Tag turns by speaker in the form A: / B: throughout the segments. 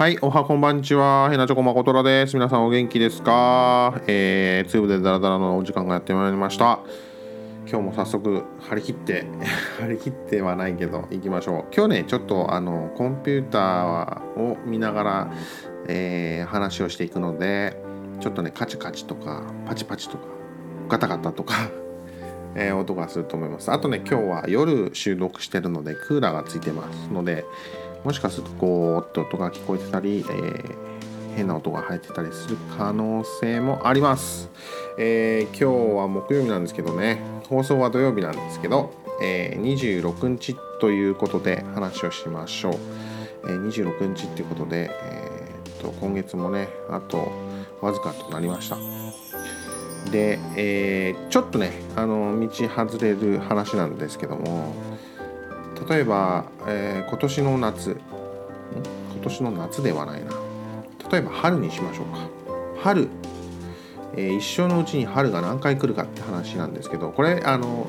A: はい、おはこんばんちは。へなちょこまことらです。皆さんお元気ですか？えー、ツーブでダラダラのお時間がやってまいりました。今日も早速張り切って 張り切ってはないけど行きましょう今日ねちょっとあのコンピューターを見ながら、えー話をしていくのでちょっとねカチカチとかパチパチとかガタガタとか、えー音がすると思いますあとね今日は夜収録してるのでクーラーがついてますのでもしかするとこうって音が聞こえてたり、えー変な音が入ってたりする可能性もあります、えー今日は木曜日なんですけどね。放送は土曜日なんですけど、えー26日ということで話をしましょう、えー26日っていうことで、えーっと今月もねあとわずかとなりました。で、えーちょっとねあの道外れる話なんですけども例えば、えー今年の夏今年の夏ではないな。例えば春にしましょうか。春、えー一生のうちに春が何回来るかって話なんですけどこれあの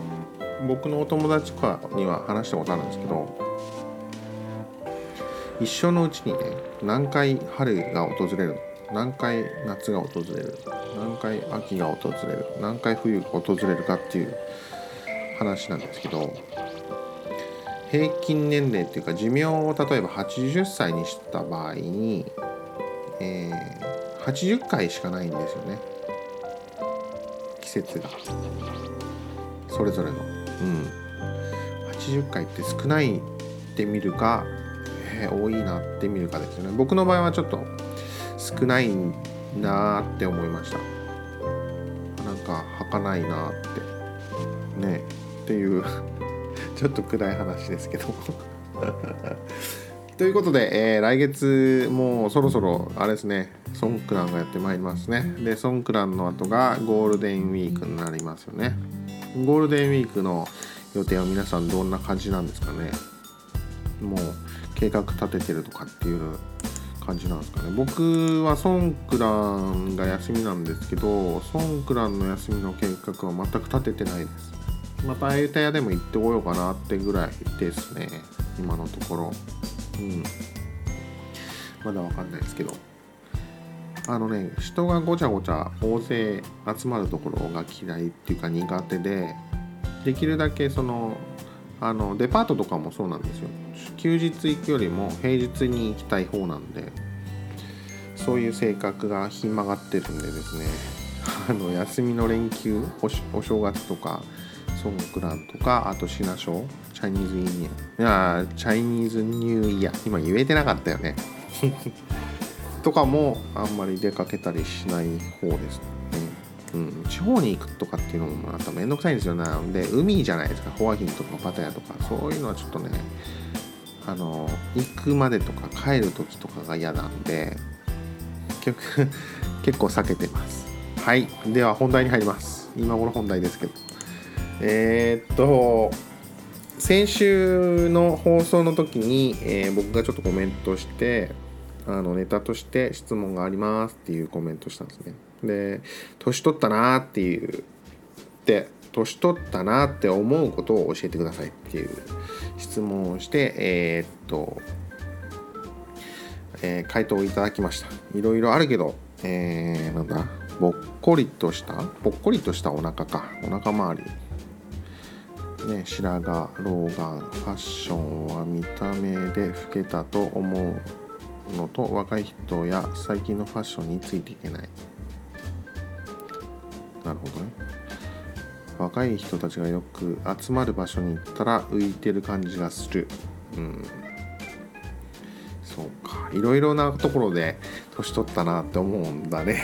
A: 僕のお友達とかには話したことあるんですけど一生のうちにね何回春が訪れる何回夏が訪れる？何回秋が訪れる？何回冬が訪れるかっていう話なんですけど平均年齢っていうか寿命を例えば80歳にした場合に、えー80回しかないんですよね。季節が。それぞれの。うん。80回って少ないって見るか、えー多いなって見るかですよね。僕の場合はちょっと少ないなーって思いました。なんか儚いなーって。ね。っていう。ちょっと暗い話ですけど。ということで、えー来月もうそろそろあれですね。ソンクランがやってまいりますね。でソンクランの後がゴールデンウィークになりますよね。ゴールデンウィークの予定は皆さんどんな感じなんですかね。もう計画立ててるとかっていう感じなんですかね。僕はソンクランが休みなんですけどソンクランの休みの計画は全く立ててないです。またエータイヤでも行ってこようかなってぐらいですね。今のところ。うん。まだわかんないですけど。あのね人がごちゃごちゃ大勢集まるところが嫌いっていうか苦手でできるだけそのあのデパートとかもそうなんですよ。休日行くよりも平日に行きたい方なんでそういう性格がひん曲がってるんでですね。あの休みの連休おお正月とかソンクランとかあとシナショーチャイニーズイニアいやーチャイニーズニューイヤー。今言えてなかったよね。とかもあんまり出かけたりしない方ですね。うん、地方に行くとかっていうのもまためんどくさいんですよね。で海じゃないですか。ホアヒンとかパタヤとか。そういうのはちょっとねあの行くまでとか帰る時とかが嫌なんで結局結構避けてます。はい。では本題に入ります。今頃本題ですけどえーっと先週の放送の時に、えー僕がちょっとコメントしてあのネタとして質問がありますっていうコメントしたんですね。で年取ったなーっていうで年取ったなって思うことを教えてくださいっていう質問をしてえーっと、えー回答をいただきました。いろいろあるけどえー、なんだぼっこりとしたぽっこりとしたお腹か。お腹周り。ね、白髪老眼ファッションは見た目で老けたと思うのと若い人や最近のファッションについていけない。なるほどね。若い人たちがよく集まる場所に行ったら浮いてる感じがする。うん。そうか。いろいろなところで年取ったなって思うんだね。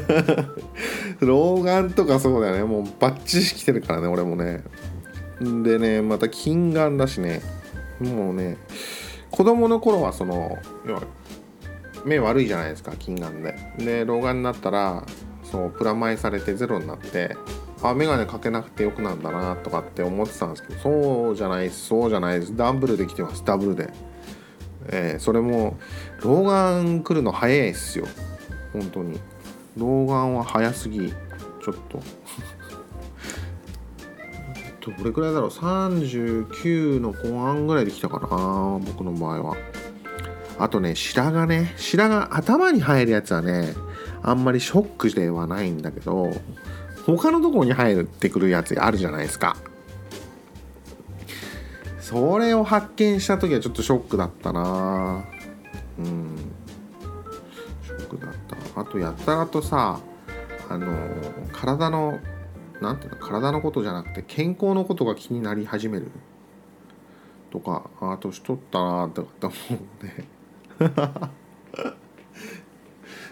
A: 老眼とかそうだよね。もうバッチリ来てるからね俺もね。でねまた近眼だしね。もうね子供の頃はその要は目悪いじゃないですか近眼で。で老眼になったらそうプラマイされてゼロになってあ眼鏡かけなくてよくなんだなとかって思ってたんですけどそうじゃないですそうじゃないです。ダブルで来てます。ダブルで。えーそれも老眼来るの早いっすよ。本当に。老眼は早すぎ。ちょっと。どれくらいだろう？39の後半ぐらいで来たかな僕の場合は。あとね白髪ね。白髪頭に生えるやつはねあんまりショックではないんだけど他のとこに生えてくるやつあるじゃないですか。それを発見した時はちょっとショックだったな。うん。ショックだった。あとやったらとさあの体のなんていうの体のことじゃなくて健康のことが気になり始める。とかあ年取ったなとかって。思うんで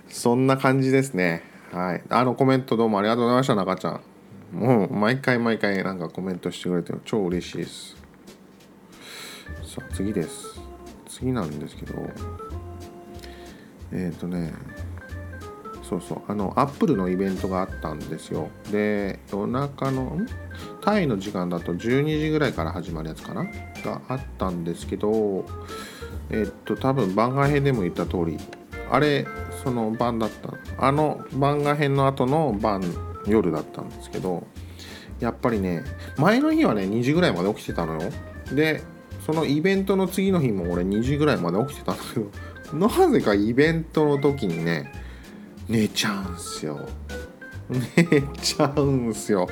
A: そんな感じですね。はい。あのコメントどうもありがとうございました中ちゃん。もう毎回毎回なんかコメントしてくれて超嬉しいです。さあ次です。次なんですけどえっ、ー、とねそうそうあのアップルのイベントがあったんですよ。で夜中のタイの時間だと12時ぐらいから始まるやつかな？があったんですけどえっと多分番外編でも言った通りあれその晩だった。あの番外編の後の晩夜だったんですけどやっぱりね前の日はね2時ぐらいまで起きてたのよ。でそのイベントの次の日も俺2時ぐらいまで起きてたんだけどなぜかイベントの時にね寝ちゃうんすよ。寝ちゃうんすよ。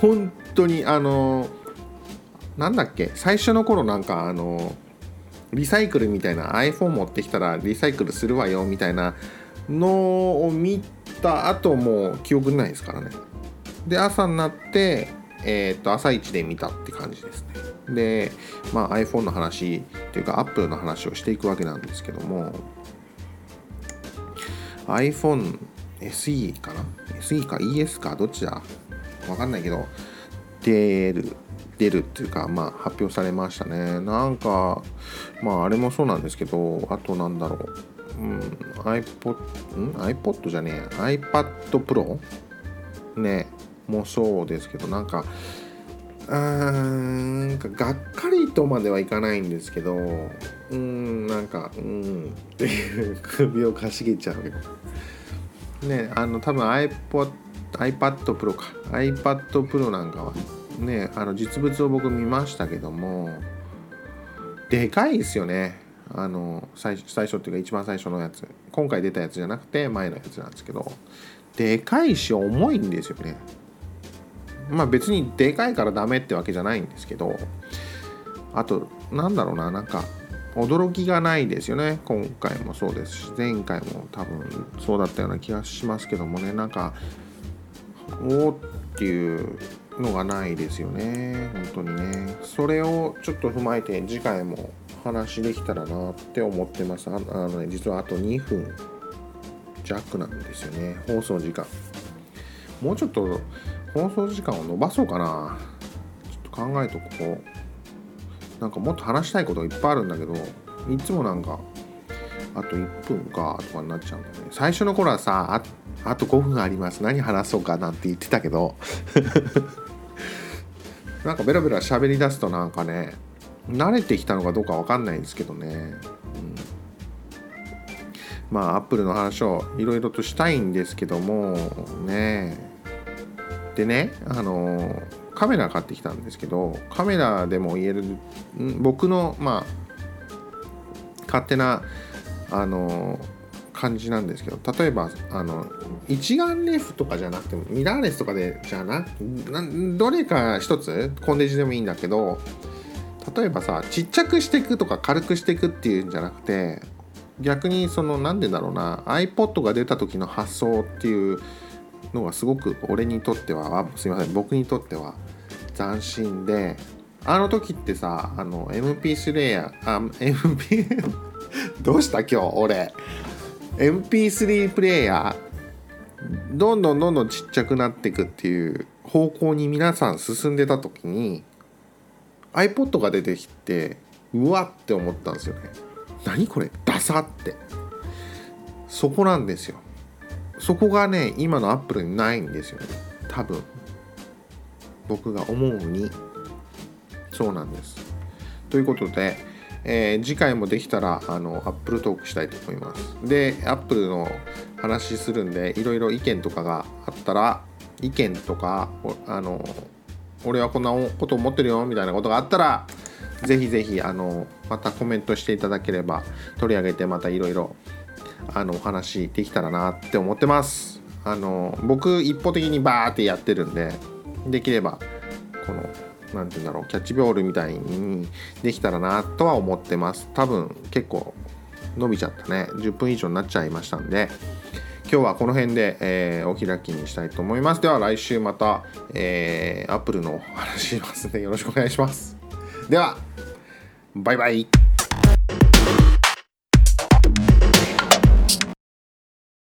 A: 本当にあのなんだっけ最初の頃なんかあのリサイクルみたいな iPhone 持ってきたらリサイクルするわよみたいなのを見た後も記憶ないですからね。で朝になってえっ、と朝一で見たって感じですね。でまあ iPhone の話っていうか Apple の話をしていくわけなんですけども iPhone SE かな ?SE か ES かどっちだ？わかんないけど出る出るっていうかまあ発表されましたね。なんかまああれもそうなんですけどあとなんだろう。うん iPod ん？iPod じゃねえ iPad Pro ね。もそうですけどなんかうーんがっかりとまではいかないんですけどうーんなんかうんっていう首をかしげちゃうねあの多分 iPod iPad Pro か。iPad Pro なんかはねあの実物を僕見ましたけどもでかいですよね。あの最最初っていうか一番最初のやつ。今回出たやつじゃなくて前のやつなんですけどでかいし重いんですよね。まあ別にでかいからダメってわけじゃないんですけどあとなんだろうななんか驚きがないですよね。今回もそうですし前回も多分そうだったような気がしますけどもね。なんかおおっていうのがないですよね。本当にね。それをちょっと踏まえて次回も話できたらなって思ってます。あのね実はあと2分弱なんですよね。放送時間。もうちょっと放送時間を延ばそうかな。ちょっと考えとこう。なんかもっと話したいこといっぱいあるんだけどいつもなんかあと1分かとかになっちゃうんだね。最初の頃はさああと5分あります。何話そうかなんて言ってたけど。なんかベラベラ喋り出すとなんかね慣れてきたのかどうか分かんないんですけどね、うん、まあアップルの話をいろいろとしたいんですけどもね。でねあのカメラ買ってきたんですけどカメラでも言える僕のまあ勝手なあの感じなんですけど例えばあの一眼レフとかじゃなくてもミラーレスとかでじゃなどれか一つコンデジでもいいんだけど例えばさちっちゃくしていくとか軽くしていくっていうんじゃなくて逆にその何でだろうな iPod が出た時の発想っていうのがすごく俺にとってはすいません僕にとっては斬新であの時ってさあの MP3 やあ MP どうした今日俺。MP3 プレイヤーどんどんどんどんちっちゃくなっていくっていう方向に皆さん進んでた時に iPod が出てきてうわって思ったんですよね。何これ？ダサって。そこなんですよ。そこがね今のアップルにないんですよね。多分。僕が思うに。そうなんです。ということでえー、次回もできたらあのアップルトークしたいと思います。でアップルの話するんでいろいろ意見とかがあったら意見とかあの俺はこんなこと思ってるよみたいなことがあったらぜひぜひあのまたコメントしていただければ取り上げてまたいろいろあのお話できたらなって思ってます。あの僕一方的にバーってやってるんでできればこの何て言うんだろうキャッチボールみたいにできたらなとは思ってます。多分結構伸びちゃったね。10分以上になっちゃいましたんで。今日はこの辺で、えー、お開きにしたいと思います。では来週また、えー、アップルの話しますのでよろしくお願いします。ではバイバイ。